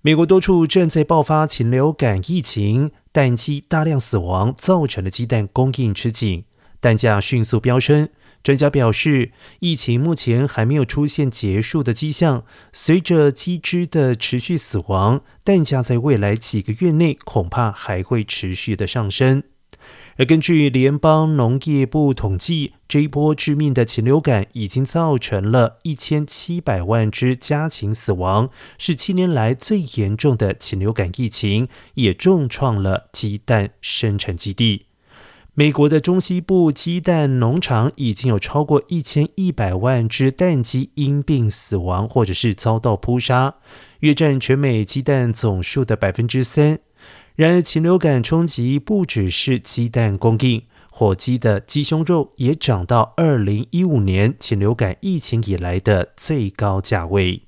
美国多处正在爆发禽流感疫情，蛋鸡大量死亡，造成了鸡蛋供应吃紧，蛋价迅速飙升。专家表示，疫情目前还没有出现结束的迹象。随着鸡只的持续死亡，蛋价在未来几个月内恐怕还会持续的上升。而根据联邦农业部统计，这一波致命的禽流感已经造成了一千七百万只家禽死亡，是七年来最严重的禽流感疫情，也重创了鸡蛋生产基地。美国的中西部鸡蛋农场已经有超过一千一百万只蛋鸡因病死亡，或者是遭到扑杀，约占全美鸡蛋总数的百分之三。然而，禽流感冲击不只是鸡蛋供应，火鸡的鸡胸肉也涨到二零一五年禽流感疫情以来的最高价位。